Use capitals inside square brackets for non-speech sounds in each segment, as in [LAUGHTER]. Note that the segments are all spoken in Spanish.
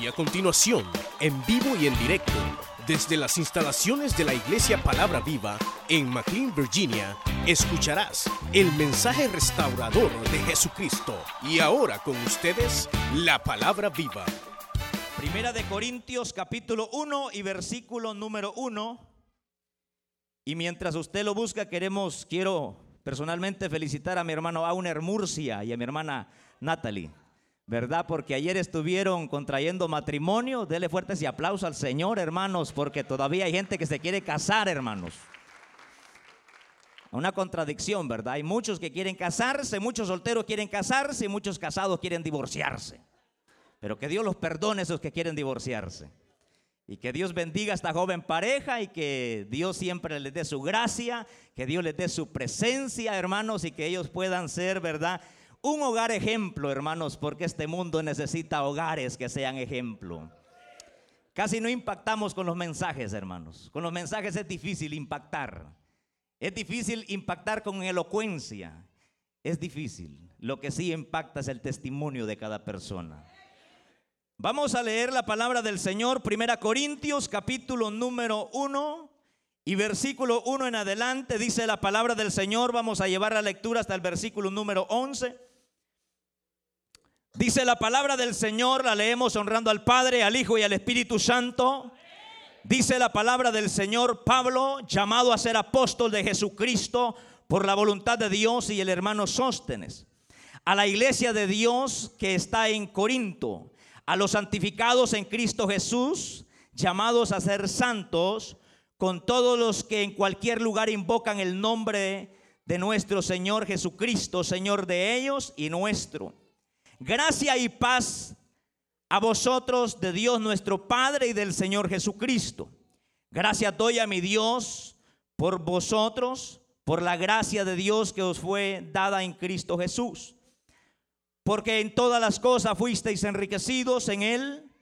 Y a continuación, en vivo y en directo, desde las instalaciones de la Iglesia Palabra Viva en McLean, Virginia, escucharás el mensaje restaurador de Jesucristo. Y ahora con ustedes, la Palabra Viva. Primera de Corintios capítulo 1 y versículo número 1. Y mientras usted lo busca, queremos, quiero personalmente felicitar a mi hermano Auner Murcia y a mi hermana Natalie. ¿Verdad? Porque ayer estuvieron contrayendo matrimonio. Dele fuertes y aplausos al Señor, hermanos, porque todavía hay gente que se quiere casar, hermanos. Una contradicción, ¿verdad? Hay muchos que quieren casarse, muchos solteros quieren casarse y muchos casados quieren divorciarse. Pero que Dios los perdone a esos que quieren divorciarse. Y que Dios bendiga a esta joven pareja y que Dios siempre les dé su gracia, que Dios les dé su presencia, hermanos, y que ellos puedan ser, ¿verdad? Un hogar ejemplo, hermanos, porque este mundo necesita hogares que sean ejemplo. Casi no impactamos con los mensajes, hermanos. Con los mensajes es difícil impactar. Es difícil impactar con elocuencia. Es difícil. Lo que sí impacta es el testimonio de cada persona. Vamos a leer la palabra del Señor, Primera Corintios, capítulo número 1 y versículo 1 en adelante. Dice la palabra del Señor. Vamos a llevar la lectura hasta el versículo número 11. Dice la palabra del Señor, la leemos honrando al Padre, al Hijo y al Espíritu Santo. Dice la palabra del Señor Pablo, llamado a ser apóstol de Jesucristo por la voluntad de Dios y el hermano Sóstenes. A la iglesia de Dios que está en Corinto, a los santificados en Cristo Jesús, llamados a ser santos, con todos los que en cualquier lugar invocan el nombre de nuestro Señor Jesucristo, Señor de ellos y nuestro Gracia y paz a vosotros de Dios nuestro Padre y del Señor Jesucristo. Gracias doy a mi Dios por vosotros, por la gracia de Dios que os fue dada en Cristo Jesús. Porque en todas las cosas fuisteis enriquecidos en Él,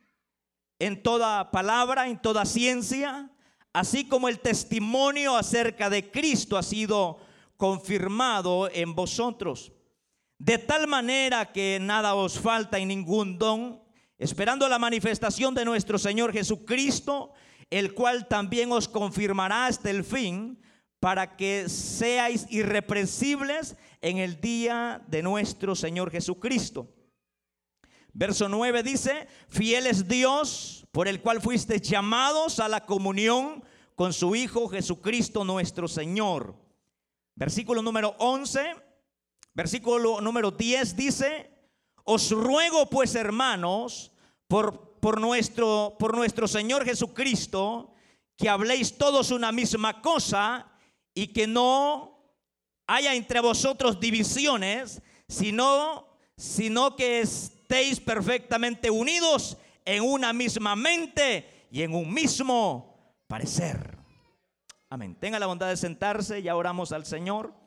en toda palabra, en toda ciencia, así como el testimonio acerca de Cristo ha sido confirmado en vosotros de tal manera que nada os falta en ningún don, esperando la manifestación de nuestro Señor Jesucristo, el cual también os confirmará hasta el fin, para que seáis irrepresibles en el día de nuestro Señor Jesucristo. Verso 9 dice, fiel es Dios por el cual fuiste llamados a la comunión con su Hijo Jesucristo nuestro Señor. Versículo número 11 Versículo número 10 dice, os ruego pues hermanos, por, por, nuestro, por nuestro Señor Jesucristo, que habléis todos una misma cosa y que no haya entre vosotros divisiones, sino, sino que estéis perfectamente unidos en una misma mente y en un mismo parecer. Amén. Tenga la bondad de sentarse, ya oramos al Señor.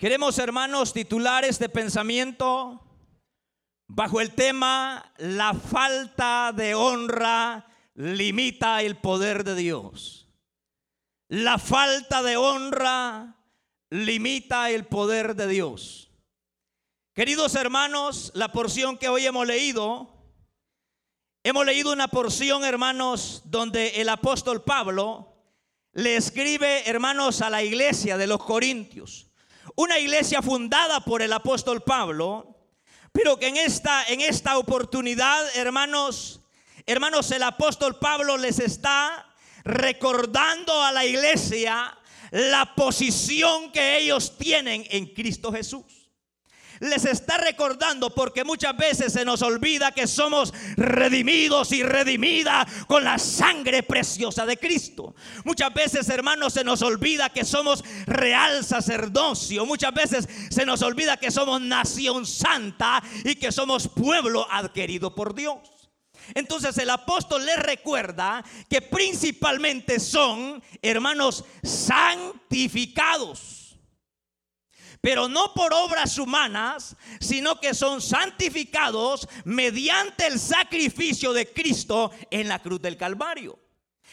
Queremos, hermanos, titulares de pensamiento bajo el tema La falta de honra limita el poder de Dios. La falta de honra limita el poder de Dios. Queridos hermanos, la porción que hoy hemos leído, hemos leído una porción, hermanos, donde el apóstol Pablo le escribe, hermanos, a la iglesia de los Corintios una iglesia fundada por el apóstol Pablo, pero que en esta, en esta oportunidad, hermanos, hermanos, el apóstol Pablo les está recordando a la iglesia la posición que ellos tienen en Cristo Jesús les está recordando porque muchas veces se nos olvida que somos redimidos y redimida con la sangre preciosa de Cristo. Muchas veces, hermanos, se nos olvida que somos real sacerdocio. Muchas veces se nos olvida que somos nación santa y que somos pueblo adquirido por Dios. Entonces el apóstol les recuerda que principalmente son hermanos santificados pero no por obras humanas, sino que son santificados mediante el sacrificio de Cristo en la cruz del Calvario.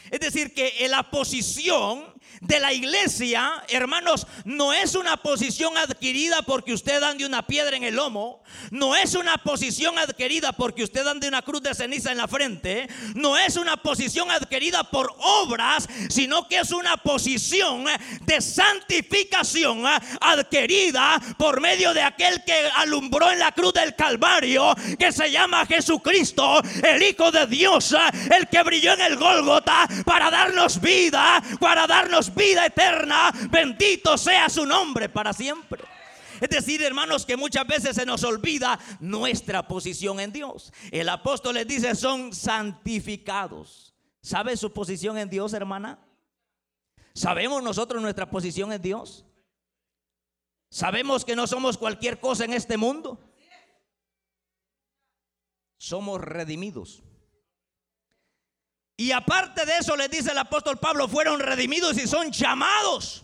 Es decir, que la posición de la iglesia, hermanos, no es una posición adquirida porque usted ande una piedra en el lomo, no es una posición adquirida porque usted ande una cruz de ceniza en la frente, no es una posición adquirida por obras, sino que es una posición de santificación adquirida por medio de aquel que alumbró en la cruz del Calvario, que se llama Jesucristo, el Hijo de Dios, el que brilló en el Gólgota para darnos vida, para darnos vida eterna. Bendito sea su nombre para siempre. Es decir, hermanos, que muchas veces se nos olvida nuestra posición en Dios. El apóstol les dice, son santificados. ¿Sabe su posición en Dios, hermana? ¿Sabemos nosotros nuestra posición en Dios? ¿Sabemos que no somos cualquier cosa en este mundo? Somos redimidos. Y aparte de eso, le dice el apóstol Pablo, fueron redimidos y son llamados.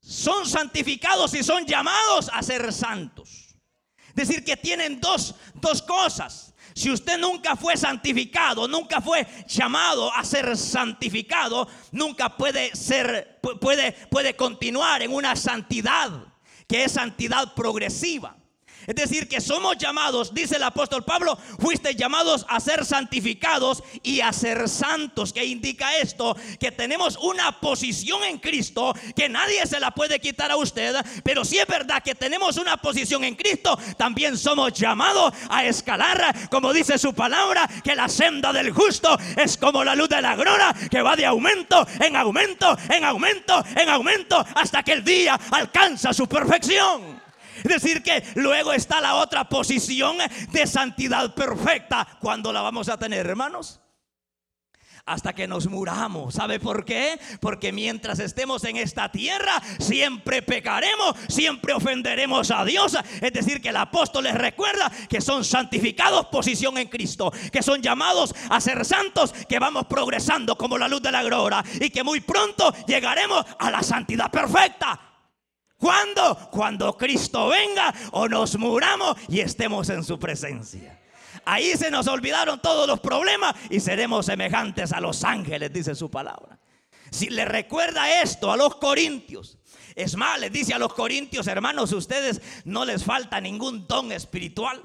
Son santificados y son llamados a ser santos. Es decir, que tienen dos, dos cosas. Si usted nunca fue santificado, nunca fue llamado a ser santificado, nunca puede ser, puede, puede continuar en una santidad que es santidad progresiva. Es decir, que somos llamados, dice el apóstol Pablo, fuiste llamados a ser santificados y a ser santos. ¿Qué indica esto? Que tenemos una posición en Cristo que nadie se la puede quitar a usted. Pero si es verdad que tenemos una posición en Cristo, también somos llamados a escalar, como dice su palabra, que la senda del justo es como la luz de la grona que va de aumento en aumento, en aumento, en aumento, hasta que el día alcanza su perfección. Es [LAUGHS] decir, que luego está la otra posición de santidad perfecta. ¿Cuándo la vamos a tener, hermanos? hasta que nos muramos. ¿Sabe por qué? Porque mientras estemos en esta tierra, siempre pecaremos, siempre ofenderemos a Dios. Es decir, que el apóstol les recuerda que son santificados posición en Cristo, que son llamados a ser santos, que vamos progresando como la luz de la gloria y que muy pronto llegaremos a la santidad perfecta. ¿Cuándo? Cuando Cristo venga o nos muramos y estemos en su presencia. Ahí se nos olvidaron todos los problemas y seremos semejantes a los ángeles, dice su palabra. Si le recuerda esto a los corintios, es más, les dice a los corintios, hermanos, ustedes no les falta ningún don espiritual.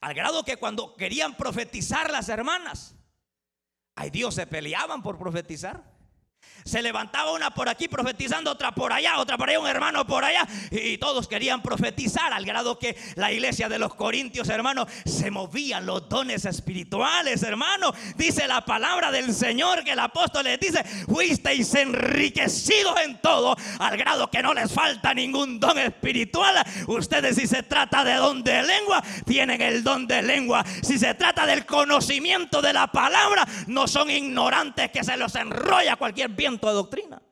Al grado que cuando querían profetizar las hermanas, ay Dios, se peleaban por profetizar. Se levantaba una por aquí profetizando, otra por allá, otra por allá, un hermano por allá. Y todos querían profetizar al grado que la iglesia de los Corintios, hermano, se movían los dones espirituales, hermano. Dice la palabra del Señor que el apóstol les dice, fuisteis enriquecidos en todo, al grado que no les falta ningún don espiritual. Ustedes si se trata de don de lengua, tienen el don de lengua. Si se trata del conocimiento de la palabra, no son ignorantes que se los enrolla cualquier bien de doctrina.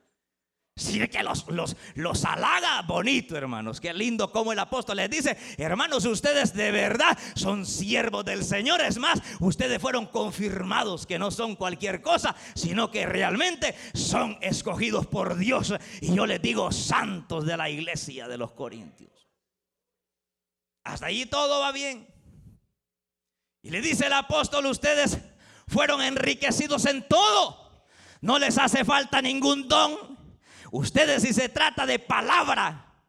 Si que los, los, los halaga bonito, hermanos. Qué lindo como el apóstol les dice, hermanos, ustedes de verdad son siervos del Señor. Es más, ustedes fueron confirmados que no son cualquier cosa, sino que realmente son escogidos por Dios. Y yo les digo, santos de la iglesia de los Corintios. Hasta allí todo va bien. Y le dice el apóstol, ustedes fueron enriquecidos en todo no les hace falta ningún don. Ustedes si se trata de palabra,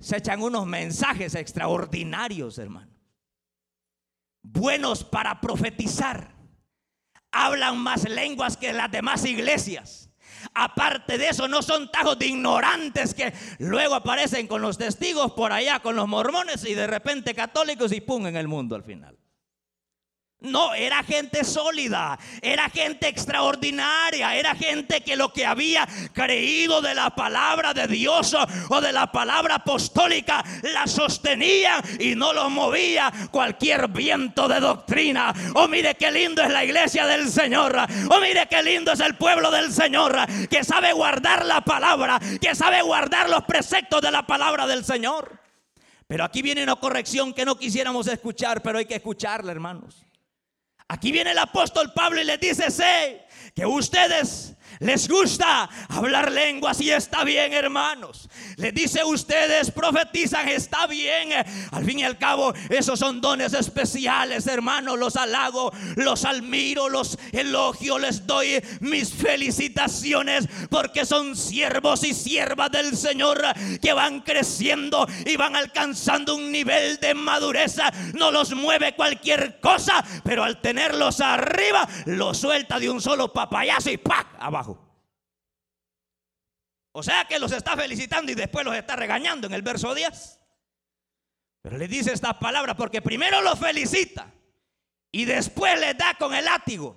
se echan unos mensajes extraordinarios, hermano. Buenos para profetizar. Hablan más lenguas que las demás iglesias. Aparte de eso, no son tajos de ignorantes que luego aparecen con los testigos por allá, con los mormones y de repente católicos y pum en el mundo al final. No, era gente sólida, era gente extraordinaria, era gente que lo que había creído de la palabra de Dios o de la palabra apostólica la sostenía y no lo movía cualquier viento de doctrina. Oh, mire qué lindo es la iglesia del Señor. Oh, mire qué lindo es el pueblo del Señor que sabe guardar la palabra, que sabe guardar los preceptos de la palabra del Señor. Pero aquí viene una corrección que no quisiéramos escuchar, pero hay que escucharla, hermanos. Aquí viene el apóstol Pablo y les dice, sé que ustedes Les gusta hablar lenguas y está bien, hermanos. Les dice ustedes profetizan, está bien. Al fin y al cabo, esos son dones especiales, hermanos. Los halago, los admiro, los elogio, les doy mis felicitaciones porque son siervos y siervas del Señor que van creciendo y van alcanzando un nivel de madurez. No los mueve cualquier cosa, pero al tenerlos arriba, los suelta de un solo papayazo y ¡pac! abajo. O sea que los está felicitando y después los está regañando en el verso 10. Pero le dice estas palabras porque primero los felicita y después les da con el látigo.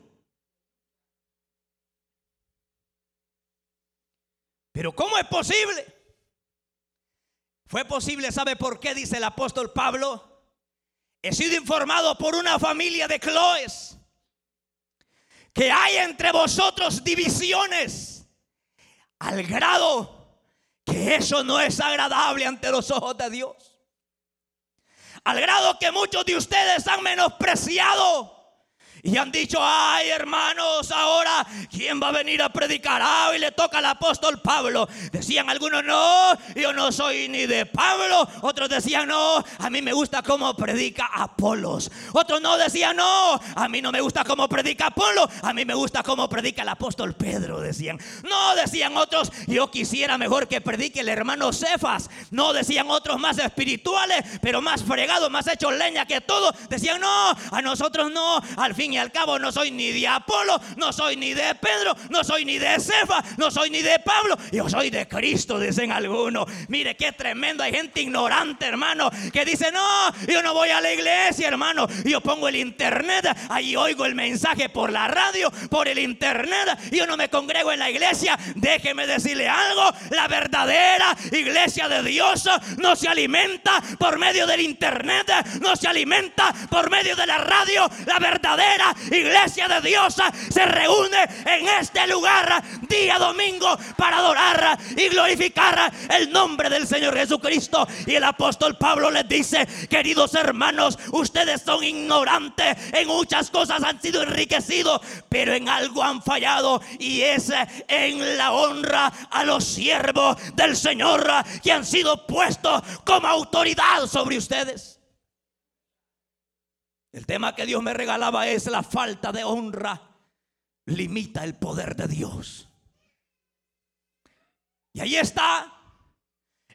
Pero ¿cómo es posible? Fue posible, ¿sabe por qué? Dice el apóstol Pablo. He sido informado por una familia de Cloes que hay entre vosotros divisiones al grado que eso no es agradable ante los ojos de Dios. Al grado que muchos de ustedes han menospreciado y han dicho, ay hermanos, ahora ¿quién va a venir a predicar? Ah, hoy le toca al apóstol Pablo. Decían algunos, no, yo no soy ni de Pablo. Otros decían, no, a mí me gusta cómo predica Apolos. Otros no decían, no, a mí no me gusta cómo predica Apolo. A mí me gusta cómo predica el apóstol Pedro, decían. No, decían otros, yo quisiera mejor que predique el hermano Cefas. No, decían otros más espirituales, pero más fregados, más hechos leña que todo. Decían, no, a nosotros no, al fin al cabo no soy ni de Apolo, no soy ni de Pedro, no soy ni de Cefa, no soy ni de Pablo, yo soy de Cristo, dicen algunos. Mire qué tremendo, hay gente ignorante, hermano, que dice, no, yo no voy a la iglesia, hermano, yo pongo el internet, ahí oigo el mensaje por la radio, por el internet, yo no me congrego en la iglesia, déjeme decirle algo, la verdadera iglesia de Dios no se alimenta por medio del internet, no se alimenta por medio de la radio, la verdadera iglesia de Dios se reúne en este lugar día domingo para adorar y glorificar el nombre del Señor Jesucristo. Y el apóstol Pablo les dice, queridos hermanos, ustedes son ignorantes, en muchas cosas han sido enriquecidos, pero en algo han fallado y es en la honra a los siervos del Señor que han sido puestos como autoridad sobre ustedes. El tema que Dios me regalaba es la falta de honra limita el poder de Dios. Y ahí está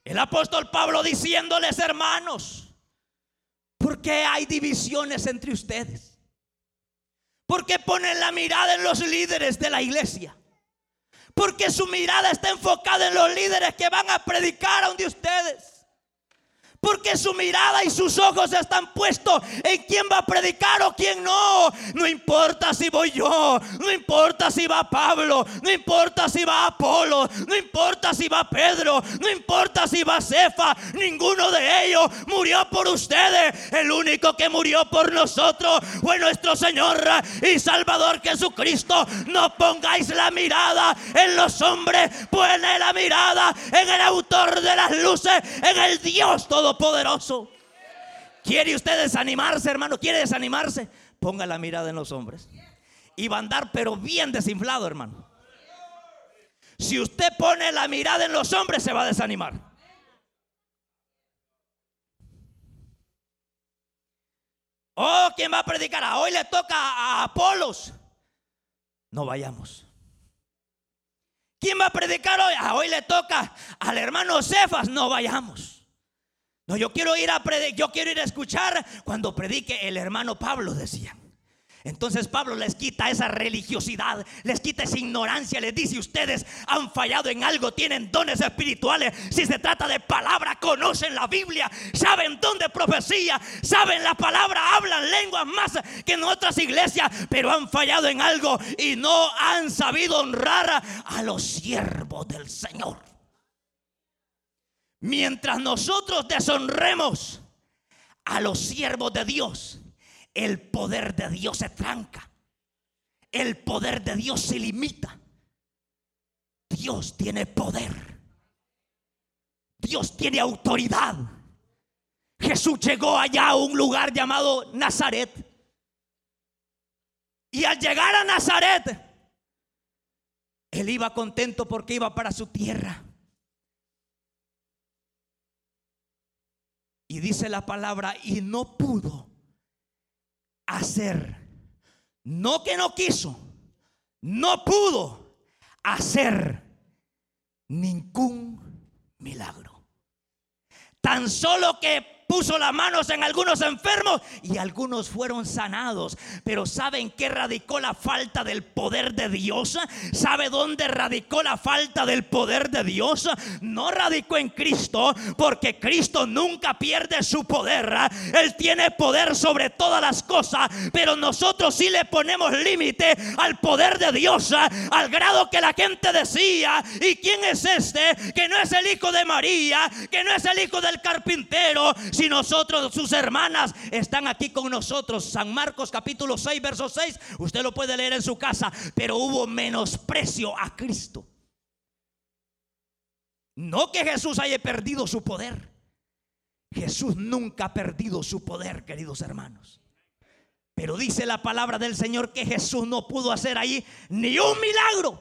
el apóstol Pablo diciéndoles, hermanos, ¿por qué hay divisiones entre ustedes? ¿Por qué ponen la mirada en los líderes de la iglesia? Porque su mirada está enfocada en los líderes que van a predicar a donde ustedes. Porque su mirada y sus ojos están puestos en quién va a predicar o quién no. No importa si voy yo, no importa si va Pablo, no importa si va Apolo, no importa si va Pedro, no importa si va Cefa. Ninguno de ellos murió por ustedes. El único que murió por nosotros fue nuestro Señor y Salvador Jesucristo. No pongáis la mirada en los hombres, pone la mirada en el autor de las luces, en el Dios todo poderoso ¿Quiere usted desanimarse, hermano? ¿Quiere desanimarse? Ponga la mirada en los hombres. Y va a andar, pero bien desinflado, hermano. Si usted pone la mirada en los hombres, se va a desanimar. Oh, ¿quién va a predicar? Ah, hoy le toca a Apolos. No vayamos. ¿Quién va a predicar hoy? Ah, hoy le toca al hermano Cefas. No vayamos. No, yo quiero ir a yo quiero ir a escuchar cuando predique el hermano Pablo, decía. Entonces Pablo les quita esa religiosidad, les quita esa ignorancia, les dice, ustedes han fallado en algo, tienen dones espirituales. Si se trata de palabra, conocen la Biblia, saben dónde profecía, saben la palabra, hablan lenguas más que en otras iglesias, pero han fallado en algo y no han sabido honrar a los siervos del Señor. Mientras nosotros deshonremos a los siervos de Dios, el poder de Dios se tranca. El poder de Dios se limita. Dios tiene poder. Dios tiene autoridad. Jesús llegó allá a un lugar llamado Nazaret. Y al llegar a Nazaret, Él iba contento porque iba para su tierra. Y dice la palabra, y no pudo hacer, no que no quiso, no pudo hacer ningún milagro. Tan solo que puso las manos en algunos enfermos y algunos fueron sanados. Pero ¿saben qué radicó la falta del poder de Dios? ¿Sabe dónde radicó la falta del poder de Dios? No radicó en Cristo, porque Cristo nunca pierde su poder. Él tiene poder sobre todas las cosas, pero nosotros sí le ponemos límite al poder de Dios, al grado que la gente decía, ¿y quién es este? Que no es el hijo de María, que no es el hijo del carpintero, si nosotros, sus hermanas, están aquí con nosotros. San Marcos capítulo 6, verso 6, usted lo puede leer en su casa, pero hubo menosprecio a Cristo. No que Jesús haya perdido su poder. Jesús nunca ha perdido su poder, queridos hermanos. Pero dice la palabra del Señor que Jesús no pudo hacer ahí ni un milagro.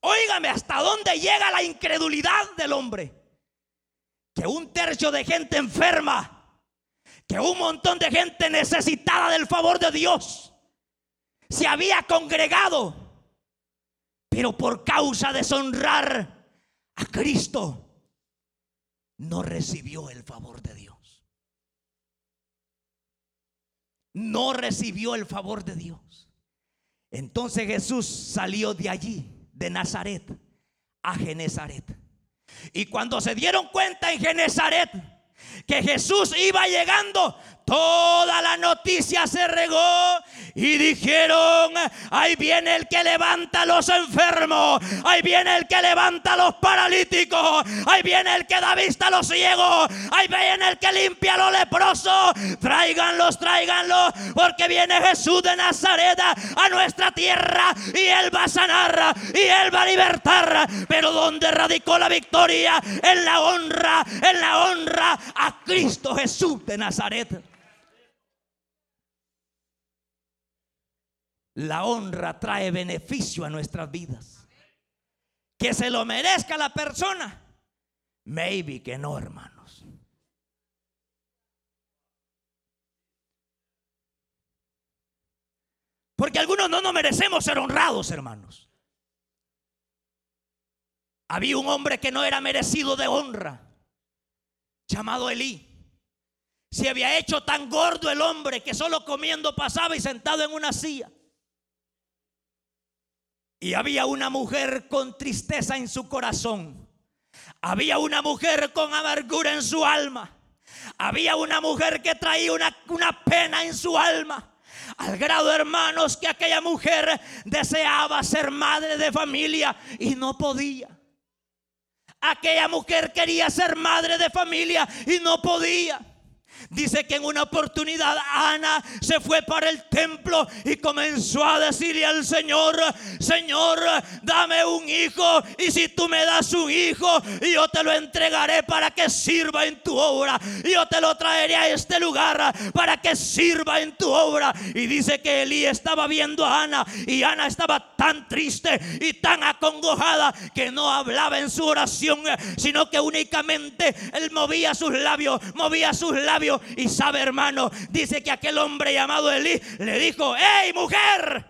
Óigame, ¿hasta dónde llega la incredulidad del hombre? Que un tercio de gente enferma, que un montón de gente necesitada del favor de Dios se había congregado, pero por causa de deshonrar a Cristo, no recibió el favor de Dios. No recibió el favor de Dios. Entonces Jesús salió de allí, de Nazaret, a Genezaret. Y cuando se dieron cuenta en Genezaret que Jesús iba llegando, Toda la noticia se regó y dijeron, ahí viene el que levanta a los enfermos, ahí viene el que levanta a los paralíticos, ahí viene el que da vista a los ciegos, ahí viene el que limpia a los leprosos, tráiganlos, tráiganlos, porque viene Jesús de Nazaret a nuestra tierra y él va a sanar y él va a libertar, pero donde radicó la victoria, en la honra, en la honra a Cristo Jesús de Nazaret. La honra trae beneficio a nuestras vidas. Que se lo merezca la persona. Maybe que no, hermanos. Porque algunos no nos merecemos ser honrados, hermanos. Había un hombre que no era merecido de honra, llamado Elí. Se había hecho tan gordo el hombre que solo comiendo pasaba y sentado en una silla. Y había una mujer con tristeza en su corazón. Había una mujer con amargura en su alma. Había una mujer que traía una, una pena en su alma. Al grado, hermanos, que aquella mujer deseaba ser madre de familia y no podía. Aquella mujer quería ser madre de familia y no podía. Dice que en una oportunidad Ana se fue para el templo y comenzó a decirle al Señor, Señor, dame un hijo y si tú me das un hijo, yo te lo entregaré para que sirva en tu obra. Yo te lo traeré a este lugar para que sirva en tu obra. Y dice que Elí estaba viendo a Ana y Ana estaba tan triste y tan acongojada que no hablaba en su oración, sino que únicamente él movía sus labios, movía sus labios y sabe, hermano, dice que aquel hombre llamado Elí le dijo, hey mujer,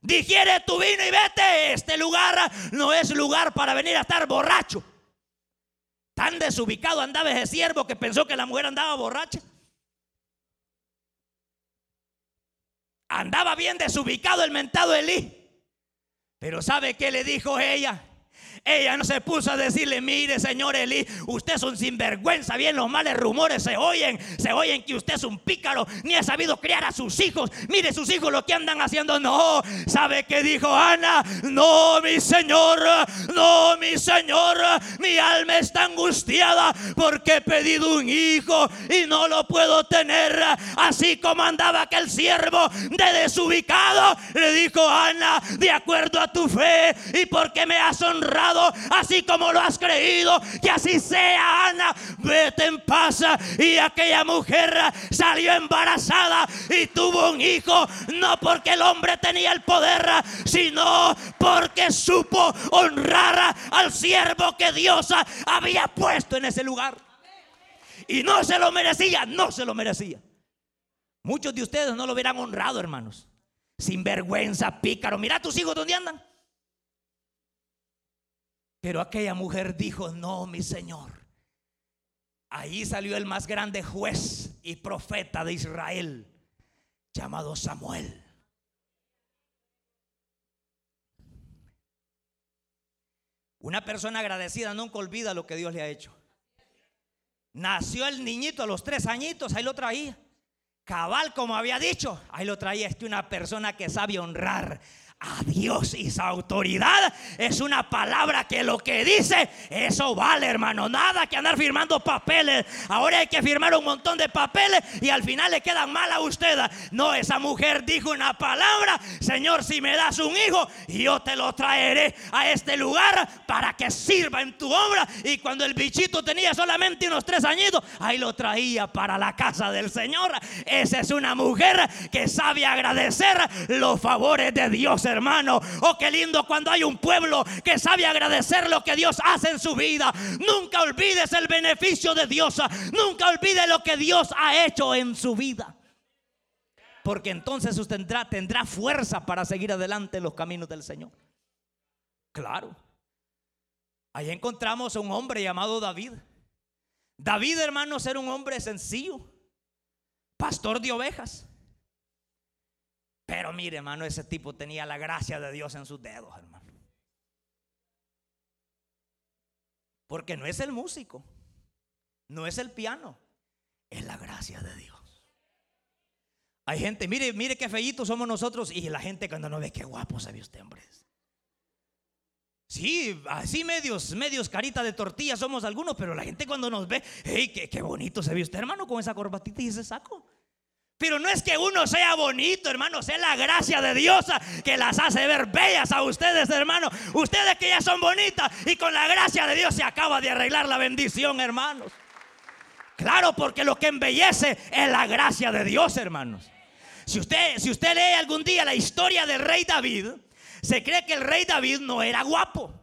digiere tu vino y vete. Este lugar no es lugar para venir a estar borracho. Tan desubicado andaba ese siervo que pensó que la mujer andaba borracha. Andaba bien desubicado el mentado Elí. Pero ¿sabe qué le dijo ella? Ella no se puso a decirle, mire señor Elí, usted es un sinvergüenza, bien los males rumores se oyen, se oyen que usted es un pícaro, ni ha sabido criar a sus hijos, mire sus hijos lo que andan haciendo, no, ¿sabe qué dijo Ana? No, mi señor, no, mi señor, mi alma está angustiada porque he pedido un hijo y no lo puedo tener, así como andaba aquel siervo de desubicado, le dijo Ana, de acuerdo a tu fe y porque me has honrado, así como lo has creído, que así sea, Ana. Vete en paz. Y aquella mujer salió embarazada y tuvo un hijo, no porque el hombre tenía el poder, sino porque supo honrar al siervo que Dios había puesto en ese lugar. Y no se lo merecía, no se lo merecía. Muchos de ustedes no lo hubieran honrado, hermanos. Sin vergüenza, pícaro. Mira tus hijos dónde andan. Pero aquella mujer dijo, no, mi Señor. Ahí salió el más grande juez y profeta de Israel, llamado Samuel. Una persona agradecida nunca olvida lo que Dios le ha hecho. Nació el niñito a los tres añitos, ahí lo traía. Cabal, como había dicho, ahí lo traía este una persona que sabe honrar a Dios y su autoridad es una palabra que lo que dice, eso vale, hermano. Nada que andar firmando papeles. Ahora hay que firmar un montón de papeles y al final le quedan mal a usted. No, esa mujer dijo una palabra, Señor, si me das un hijo, yo te lo traeré a este lugar para que sirva en tu obra. Y cuando el bichito tenía solamente unos tres añitos, ahí lo traía para la casa del Señor. Esa es una mujer que sabe agradecer los favores de Dios hermano. Oh, qué lindo cuando hay un pueblo que sabe agradecer lo que Dios hace en su vida. Nunca olvides el beneficio de Dios. Nunca olvide lo que Dios ha hecho en su vida. Porque entonces usted tendrá, tendrá fuerza para seguir adelante en los caminos del Señor. Claro. Ahí encontramos a un hombre llamado David. David, hermanos, era un hombre sencillo, pastor de ovejas. Pero mire, hermano, ese tipo tenía la gracia de Dios en sus dedos, hermano. Porque no es el músico, no es el piano, es la gracia de Dios. Hay gente, mire, mire qué feitos somos nosotros y la gente cuando nos ve qué guapo se ve usted, hombre. Sí, así medios, medios carita de tortilla somos algunos, pero la gente cuando nos ve, hey, qué, qué bonito se ve usted, hermano, con esa corbatita y ese saco. Pero no es que uno sea bonito, hermanos, es la gracia de Dios que las hace ver bellas a ustedes, hermanos. Ustedes que ya son bonitas y con la gracia de Dios se acaba de arreglar la bendición, hermanos. Claro, porque lo que embellece es la gracia de Dios, hermanos. Si usted, si usted lee algún día la historia del rey David, se cree que el rey David no era guapo.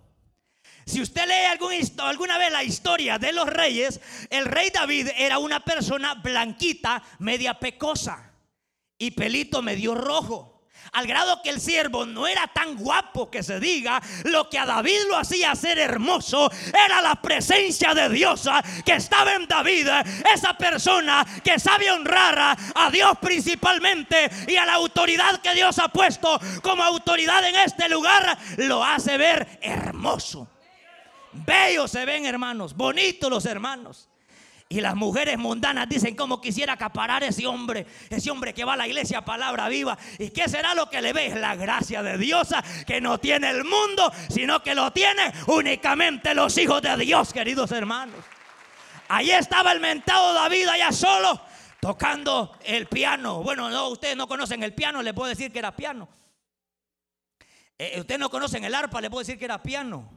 Si usted lee algún, alguna vez la historia de los reyes, el rey David era una persona blanquita, media pecosa y pelito medio rojo. Al grado que el siervo no era tan guapo que se diga, lo que a David lo hacía ser hermoso era la presencia de Dios que estaba en David. Esa persona que sabe honrar a Dios principalmente y a la autoridad que Dios ha puesto como autoridad en este lugar, lo hace ver hermoso. Bellos se ven, hermanos. Bonitos los hermanos. Y las mujeres mundanas dicen como quisiera acaparar ese hombre, ese hombre que va a la iglesia palabra viva. ¿Y qué será lo que le ve? La gracia de Dios que no tiene el mundo, sino que lo tiene únicamente los hijos de Dios, queridos hermanos. Allí estaba el mentado David allá solo, tocando el piano. Bueno, no, ustedes no conocen el piano, le puedo decir que era piano. Eh, ustedes no conocen el arpa, le puedo decir que era piano.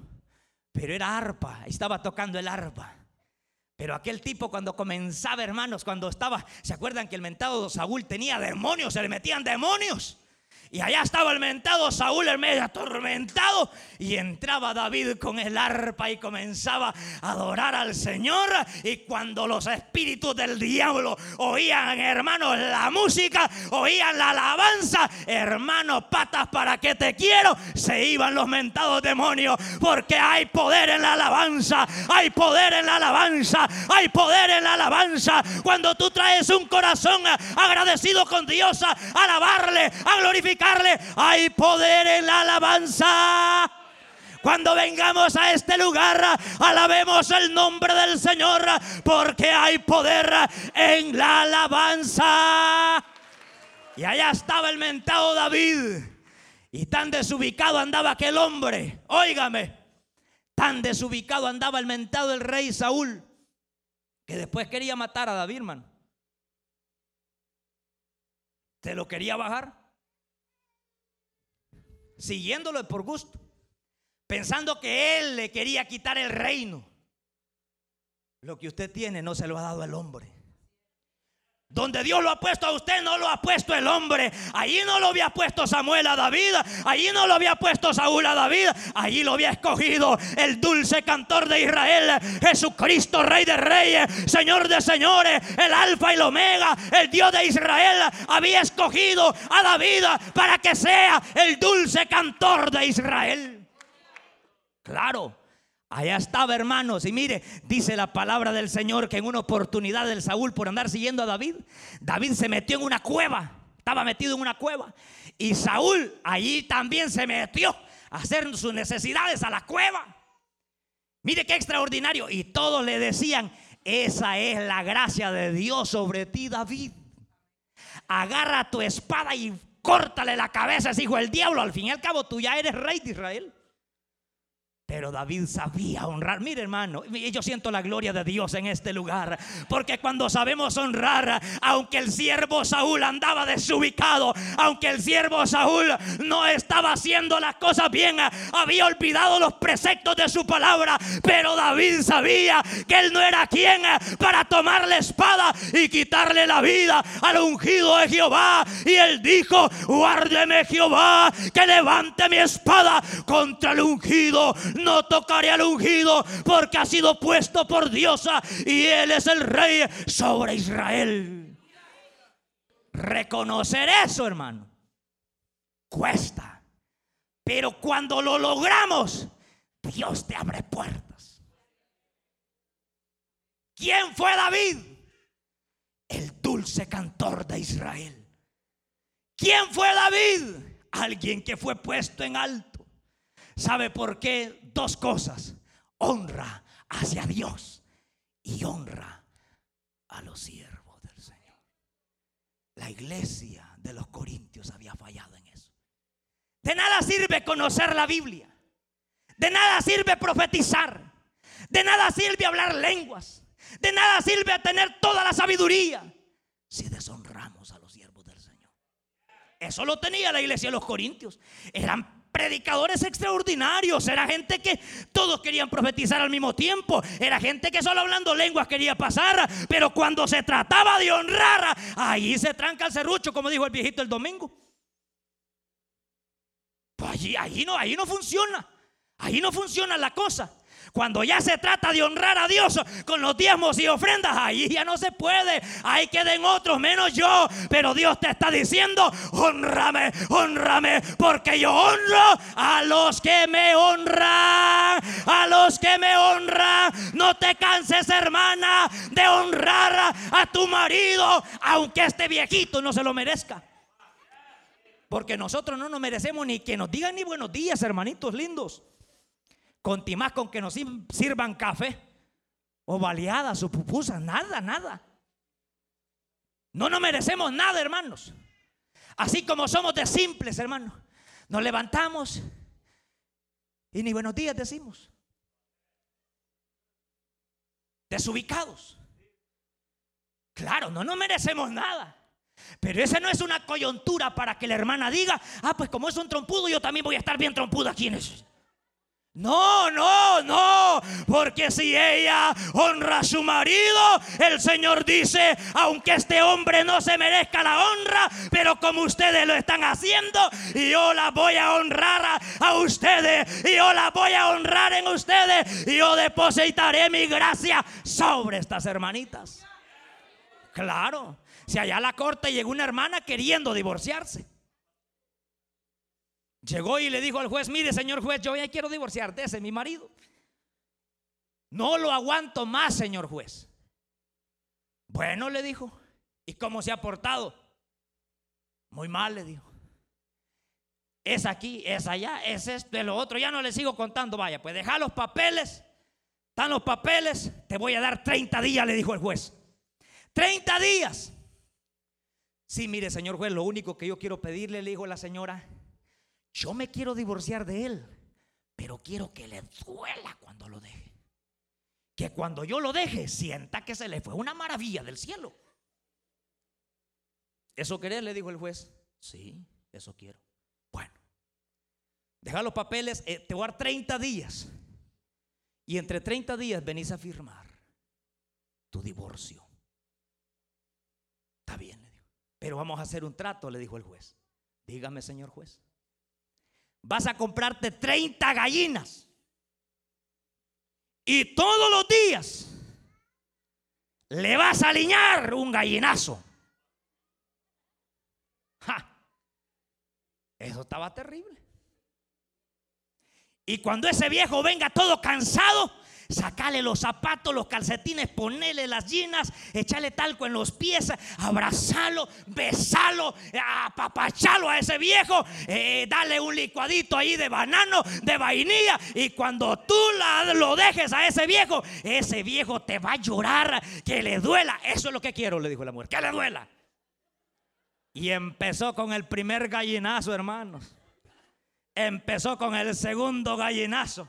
Pero era arpa, estaba tocando el arpa. Pero aquel tipo cuando comenzaba, hermanos, cuando estaba, ¿se acuerdan que el mentado Saúl tenía demonios? Se le metían demonios. Y allá estaba el mentado Saúl, el medio atormentado. Y entraba David con el arpa y comenzaba a adorar al Señor. Y cuando los espíritus del diablo oían, hermanos, la música, oían la alabanza, hermano, patas para que te quiero, se iban los mentados demonios. Porque hay poder en la alabanza, hay poder en la alabanza, hay poder en la alabanza. Cuando tú traes un corazón agradecido con Dios, a alabarle, a glorificar hay poder en la alabanza. Cuando vengamos a este lugar, alabemos el nombre del Señor, porque hay poder en la alabanza. Y allá estaba el mentado David. Y tan desubicado andaba aquel hombre. Óigame, tan desubicado andaba el mentado el rey Saúl, que después quería matar a David, hermano. Se lo quería bajar siguiéndolo por gusto. pensando que él le quería quitar el reino. Lo que usted tiene no se lo ha dado el hombre. Donde Dios lo ha puesto a usted, no lo ha puesto el hombre. Allí no lo había puesto Samuel a David. Allí no lo había puesto Saúl a David. Allí lo había escogido el dulce cantor de Israel, Jesucristo, Rey de Reyes, Señor de Señores, el Alfa y el Omega, el Dios de Israel. Había escogido a David para que sea el dulce cantor de Israel. Claro. Allá estaba, hermanos. Y mire, dice la palabra del Señor que en una oportunidad del Saúl por andar siguiendo a David, David se metió en una cueva. Estaba metido en una cueva. Y Saúl allí también se metió a hacer sus necesidades a la cueva. Mire qué extraordinario. Y todos le decían, esa es la gracia de Dios sobre ti, David. Agarra tu espada y córtale la cabeza, hijo del diablo. Al fin y al cabo, tú ya eres rey de Israel. Pero David sabía honrar. Mire hermano, yo siento la gloria de Dios en este lugar. Porque cuando sabemos honrar, aunque el siervo Saúl andaba desubicado, aunque el siervo Saúl no estaba haciendo las cosas bien, había olvidado los preceptos de su palabra. Pero David sabía que él no era quien para tomar la espada y quitarle la vida al ungido de Jehová. Y él dijo, guárdeme Jehová, que levante mi espada contra el ungido no tocaré al ungido porque ha sido puesto por Diosa y Él es el rey sobre Israel. Reconocer eso, hermano, cuesta. Pero cuando lo logramos, Dios te abre puertas. ¿Quién fue David? El dulce cantor de Israel. ¿Quién fue David? Alguien que fue puesto en alto. ¿Sabe por qué dos cosas. Honra hacia Dios y honra a los siervos del Señor. La iglesia de los Corintios había fallado en eso. De nada sirve conocer la Biblia. De nada sirve profetizar. De nada sirve hablar lenguas. De nada sirve tener toda la sabiduría si deshonramos a los siervos del Señor. Eso lo tenía la iglesia de los Corintios. Eran predicadores extraordinarios, era gente que todos querían profetizar al mismo tiempo, era gente que solo hablando lenguas quería pasar, pero cuando se trataba de honrar, ahí se tranca el serrucho, como dijo el viejito el domingo. Pues allí, allí no, ahí no funciona, ahí no funciona la cosa. Cuando ya se trata de honrar a Dios con los diezmos y ofrendas, ahí ya no se puede. Ahí queden otros menos yo. Pero Dios te está diciendo, honrame, honrame, porque yo honro a los que me honran. A los que me honran. No te canses, hermana, de honrar a tu marido, aunque este viejito no se lo merezca. Porque nosotros no nos merecemos ni que nos digan ni buenos días, hermanitos lindos. Contimás con que nos sirvan café o baleadas o pupusas, nada, nada. No nos merecemos nada, hermanos. Así como somos de simples, hermanos. Nos levantamos y ni buenos días decimos. Desubicados. Claro, no nos merecemos nada. Pero esa no es una coyuntura para que la hermana diga, ah, pues como es un trompudo, yo también voy a estar bien trompudo aquí en eso. No, no, no, porque si ella honra a su marido, el Señor dice, aunque este hombre no se merezca la honra, pero como ustedes lo están haciendo, yo la voy a honrar a, ustedes, y yo la voy a honrar en ustedes, y yo depositaré mi gracia sobre estas hermanitas. Claro, si allá a la corte llegó una hermana queriendo divorciarse. Llegó y le dijo al juez, mire señor juez, yo ya quiero divorciarte, ese es mi marido. No lo aguanto más, señor juez. Bueno, le dijo, ¿y cómo se ha portado? Muy mal, le dijo. Es aquí, es allá, es esto, es lo otro. Ya no le sigo contando. Vaya, pues deja los papeles. Están los papeles. Te voy a dar 30 días, le dijo el juez. 30 días. Sí, mire, señor juez, lo único que yo quiero pedirle, le dijo la señora, yo me quiero divorciar de él, pero quiero que le duela cuando lo deje. Que cuando yo lo deje, sienta que se le fue una maravilla del cielo. ¿Eso querés? Le dijo el juez. Sí, eso quiero. Bueno, deja los papeles, eh, te voy a dar 30 días. Y entre 30 días venís a firmar tu divorcio. Está bien, le dijo. Pero vamos a hacer un trato, le dijo el juez. Dígame, señor juez. Vas a comprarte 30 gallinas. Y todos los días le vas a aliñar un gallinazo. Eso estaba terrible. Y cuando ese viejo venga todo cansado, sacale los zapatos, los calcetines, ponele las ginas, echale talco en los pies, abrazalo, besalo, apapachalo a ese viejo, eh, dale un licuadito ahí de banano, de vainilla. Y cuando tú lo dejes a ese viejo, ese viejo te va a llorar, que le duela. Eso es lo que quiero, le dijo la mujer, que le duela. Y empezó con el primer gallinazo, hermanos. Empezó con el segundo gallinazo.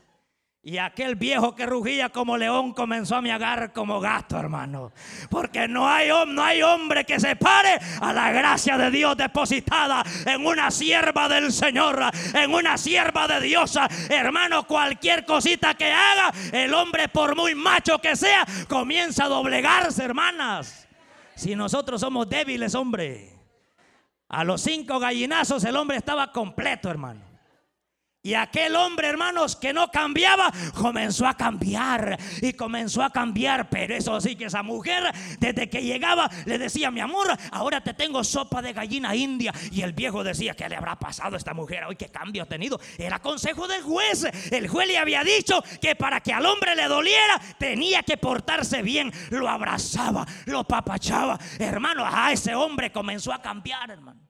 Y aquel viejo que rugía como león comenzó a miagar como gato, hermano. Porque no hay, no hay hombre que se pare a la gracia de Dios depositada en una sierva del Señor, en una sierva de Diosa. Hermano, cualquier cosita que haga, el hombre, por muy macho que sea, comienza a doblegarse, hermanas. Si nosotros somos débiles, hombre. A los cinco gallinazos el hombre estaba completo, hermano. Y aquel hombre, hermanos, que no cambiaba, comenzó a cambiar y comenzó a cambiar. Pero eso sí que esa mujer, desde que llegaba, le decía, mi amor, ahora te tengo sopa de gallina india. Y el viejo decía, ¿qué le habrá pasado a esta mujer? Hoy qué cambio ha tenido. Era consejo del juez. El juez le había dicho que para que al hombre le doliera, tenía que portarse bien. Lo abrazaba, lo papachaba. Hermano, a ese hombre comenzó a cambiar, hermano.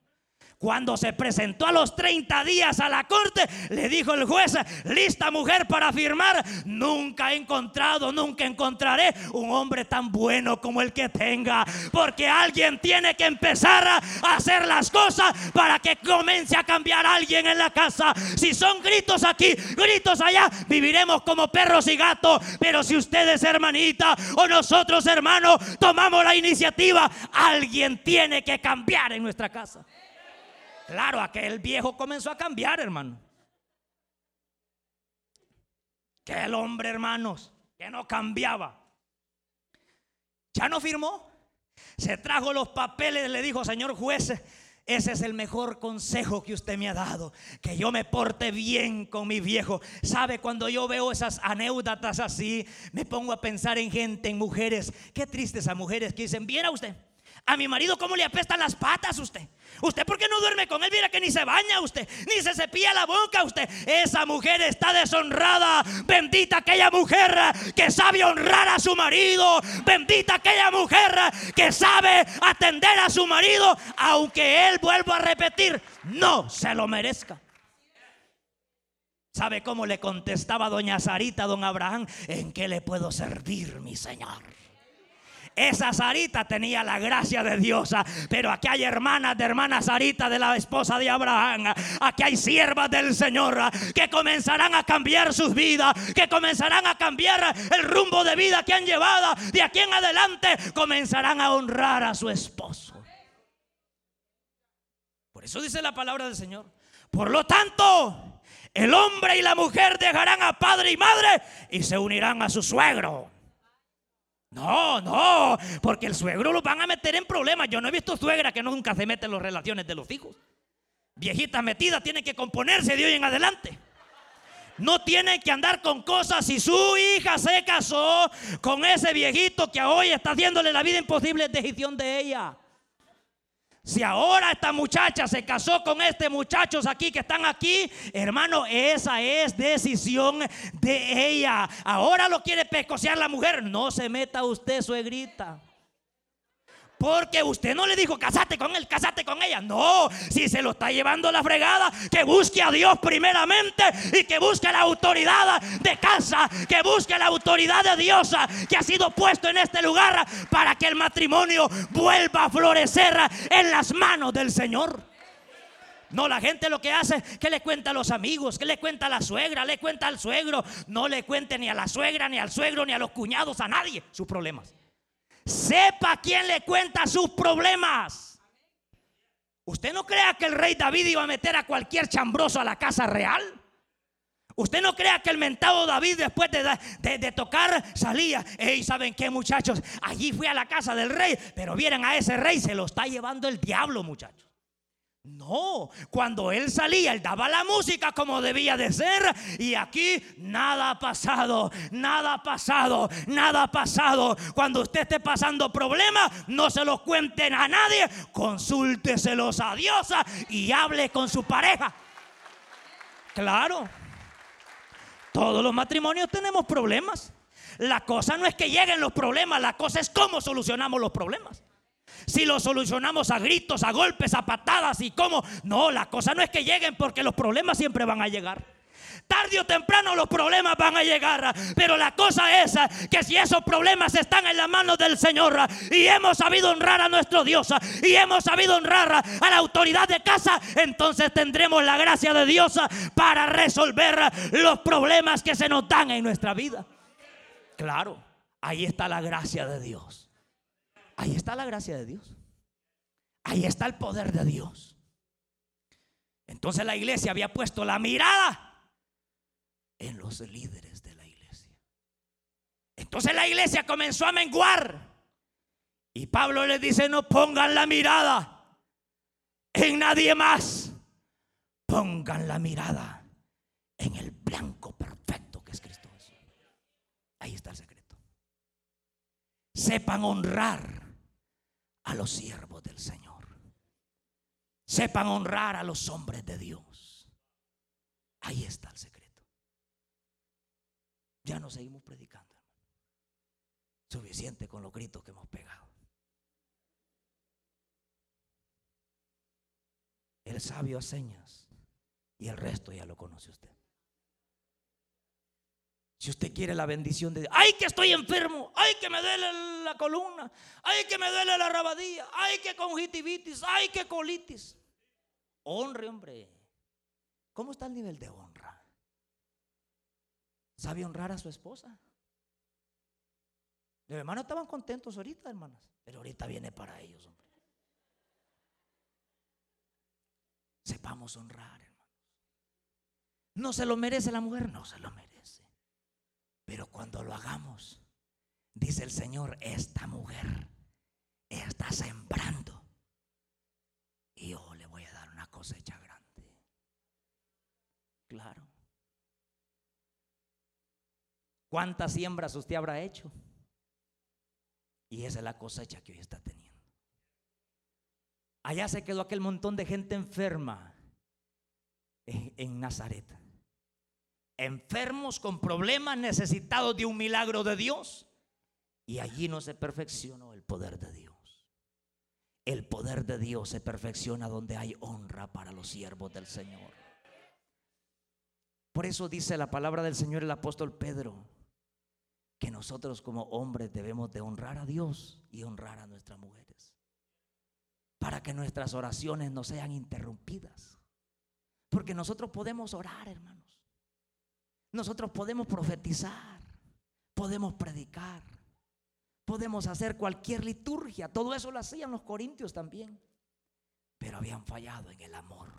Cuando se presentó a los 30 días a la corte, le dijo el juez, lista mujer para firmar, nunca he encontrado, nunca encontraré un hombre tan bueno como el que tenga, porque alguien tiene que empezar a hacer las cosas para que comience a cambiar alguien en la casa. Si son gritos aquí, gritos allá, viviremos como perros y gatos, pero si ustedes hermanita o nosotros hermanos tomamos la iniciativa, alguien tiene que cambiar en nuestra casa. Claro, aquel viejo comenzó a cambiar, hermano. Que el hombre, hermanos, que no cambiaba. Ya no firmó. Se trajo los papeles, le dijo, señor juez, ese es el mejor consejo que usted me ha dado. Que yo me porte bien con mi viejo. ¿Sabe? Cuando yo veo esas anécdotas así, me pongo a pensar en gente, en mujeres. Qué tristes a mujeres que dicen, viera usted, a mi marido cómo le apestan las patas usted. Usted por qué no duerme con él, mira que ni se baña usted, ni se cepilla la boca usted. Esa mujer está deshonrada. Bendita aquella mujer que sabe honrar a su marido. Bendita aquella mujer que sabe atender a su marido, aunque él vuelva a repetir, no se lo merezca. ¿Sabe cómo le contestaba doña Sarita don Abraham? ¿En qué le puedo servir, mi señor? Esa Sarita tenía la gracia de Dios. Pero aquí hay hermanas de hermana Sarita de la esposa de Abraham. Ah, aquí hay siervas del Señor ah, que comenzarán a cambiar sus vidas. Que comenzarán a cambiar el rumbo de vida que han llevado. De aquí en adelante comenzarán a honrar a su esposo. Por eso dice la palabra del Señor. Por lo tanto, el hombre y la mujer dejarán a padre y madre y se unirán a su suegro. No, no, porque el suegro lo van a meter en problemas. Yo no he visto suegra que nunca se mete en las relaciones de los hijos. Viejita metida tiene que componerse de hoy en adelante. No tiene que andar con cosas. Si su hija se casó con ese viejito que hoy está haciéndole la vida imposible, es decisión de ella. Si ahora esta muchacha se casó con este muchachos aquí que están aquí, hermano, esa es decisión de ella. Ahora lo quiere pescocear la mujer. No se meta usted, suegrita. Porque usted no le dijo, casate con él, casate con ella. No, si se lo está llevando la fregada, que busque a Dios primeramente y que busque la autoridad de casa, que busque la autoridad de Dios que ha sido puesto en este lugar para que el matrimonio vuelva a florecer en las manos del Señor. No, la gente lo que hace es que le cuenta a los amigos, que le cuenta a la suegra, le cuenta al suegro. No le cuente ni a la suegra, ni al suegro, ni a los cuñados, a nadie sus problemas. Sepa quién le cuenta sus problemas. Usted no crea que el rey David iba a meter a cualquier chambroso a la casa real. Usted no crea que el mentado David después de, de, tocar salía. Y ¿saben qué muchachos? Allí fui a la casa del rey, pero vieron a ese rey, se lo está llevando el diablo muchachos. No, cuando él salía, él daba la música como debía de ser. Y aquí nada ha pasado, nada ha pasado, nada ha pasado. Cuando usted esté pasando problemas, no se los cuenten a nadie, consúlteselos a Dios y hable con su pareja. Claro, todos los matrimonios tenemos problemas. La cosa no es que lleguen los problemas, la cosa es cómo solucionamos los problemas. Si lo solucionamos a gritos, a golpes, a patadas y cómo. No, la cosa no es que lleguen porque los problemas siempre van a llegar. Tarde o temprano los problemas van a llegar. Pero la cosa es que si esos problemas están en la mano del Señor y hemos sabido honrar a nuestro Dios y hemos sabido honrar a la autoridad de casa, entonces tendremos la gracia de Dios para resolver los problemas que se nos dan en nuestra vida. Claro, ahí está la gracia de Dios. Ahí está la gracia de Dios. Ahí está el poder de Dios. Entonces la iglesia había puesto la mirada en los líderes de la iglesia. Entonces la iglesia comenzó a menguar. Y Pablo les dice, no pongan la mirada en nadie más. Pongan la mirada en el blanco perfecto que es Cristo Ahí está el secreto. Sepan honrar a los siervos del Señor. Sepan honrar a los hombres de Dios. Ahí está el secreto. Ya no seguimos predicando. Suficiente con los gritos que hemos pegado. El sabio a señas y el resto ya lo conoce usted. Si usted quiere la bendición de Dios, ay que estoy enfermo, ay que me duele la columna, ay que me duele la rabadilla, ay que conjuntivitis, ay que colitis. Honre, hombre. ¿Cómo está el nivel de honra? ¿Sabe honrar a su esposa? Los hermanos estaban contentos ahorita, hermanas, pero ahorita viene para ellos, hombre. Sepamos honrar, hermanos. ¿No se lo merece la mujer? No se lo merece. Pero cuando lo hagamos, dice el Señor, esta mujer está sembrando. Y yo le voy a dar una cosecha grande. Claro. ¿Cuántas siembras usted habrá hecho? Y esa es la cosecha que hoy está teniendo. Allá se quedó aquel montón de gente enferma en, en Nazaret enfermos con problemas, necesitados de un milagro de Dios. Y allí no se perfeccionó el poder de Dios. El poder de Dios se perfecciona donde hay honra para los siervos del Señor. Por eso dice la palabra del Señor el apóstol Pedro, que nosotros como hombres debemos de honrar a Dios y honrar a nuestras mujeres. Para que nuestras oraciones no sean interrumpidas. Porque nosotros podemos orar, hermanos. Nosotros podemos profetizar, podemos predicar, podemos hacer cualquier liturgia. Todo eso lo hacían los corintios también. Pero habían fallado en el amor.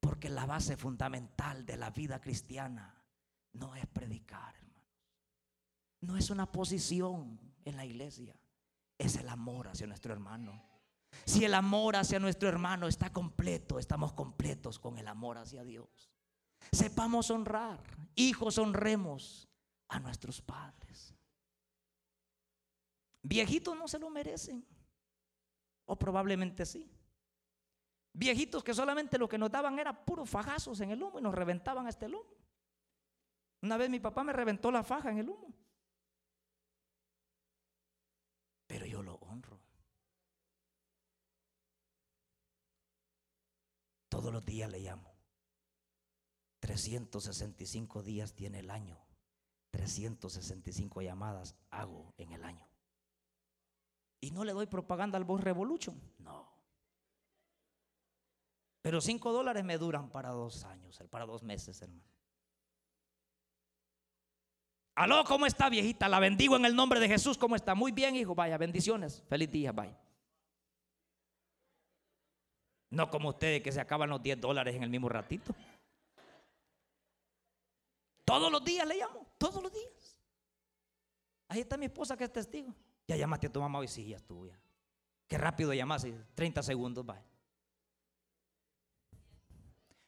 Porque la base fundamental de la vida cristiana no es predicar, hermanos. No es una posición en la iglesia. Es el amor hacia nuestro hermano. Si el amor hacia nuestro hermano está completo, estamos completos con el amor hacia Dios. Sepamos honrar. Hijos, honremos a nuestros padres. Viejitos no se lo merecen. O probablemente sí. Viejitos que solamente lo que nos daban era puros fajazos en el humo y nos reventaban hasta el humo. Una vez mi papá me reventó la faja en el humo. Pero yo lo honro. Todos los días le llamo. 365 días tiene el año. 365 llamadas hago en el año. Y no le doy propaganda al Voice Revolution. No. Pero 5 dólares me duran para dos años, para dos meses, hermano. Aló, ¿cómo está, viejita? La bendigo en el nombre de Jesús. ¿Cómo está? Muy bien, hijo. Vaya, bendiciones. Feliz día, bye. No como ustedes que se acaban los 10 dólares en el mismo ratito. Todos los días le llamo, todos los días. Ahí está mi esposa que es testigo. Ya llamaste a tu mamá hoy, sí, ya estuvo ya. Qué rápido llamaste, 30 segundos, va.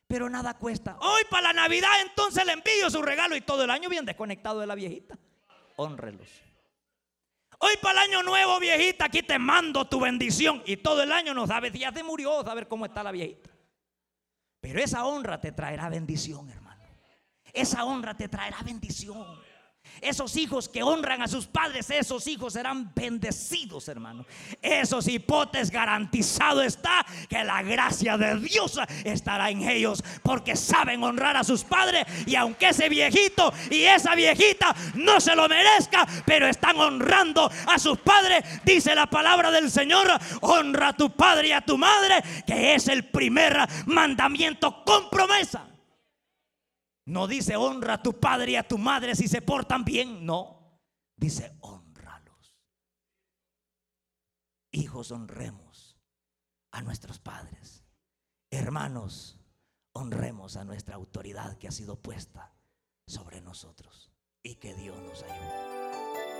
Pero nada cuesta. Hoy para la Navidad entonces le envío su regalo y todo el año bien desconectado de la viejita. Honrelos. Hoy para el año nuevo, viejita, aquí te mando tu bendición. Y todo el año no sabes, ya se murió, saber cómo está la viejita. Pero esa honra te traerá bendición, hermano. Esa honra te traerá bendición. Esos hijos que honran a sus padres, esos hijos serán bendecidos, hermano. Esos hipotes garantizado está que la gracia de Dios estará en ellos porque saben honrar a sus padres y aunque ese viejito y esa viejita no se lo merezca, pero están honrando a sus padres, dice la palabra del Señor, honra a tu padre y a tu madre, que es el primer mandamiento con promesa. No dice honra a tu padre y a tu madre si se portan bien. No. Dice honralos. Hijos, honremos a nuestros padres. Hermanos, honremos a nuestra autoridad que ha sido puesta sobre nosotros. Y que Dios nos ayude.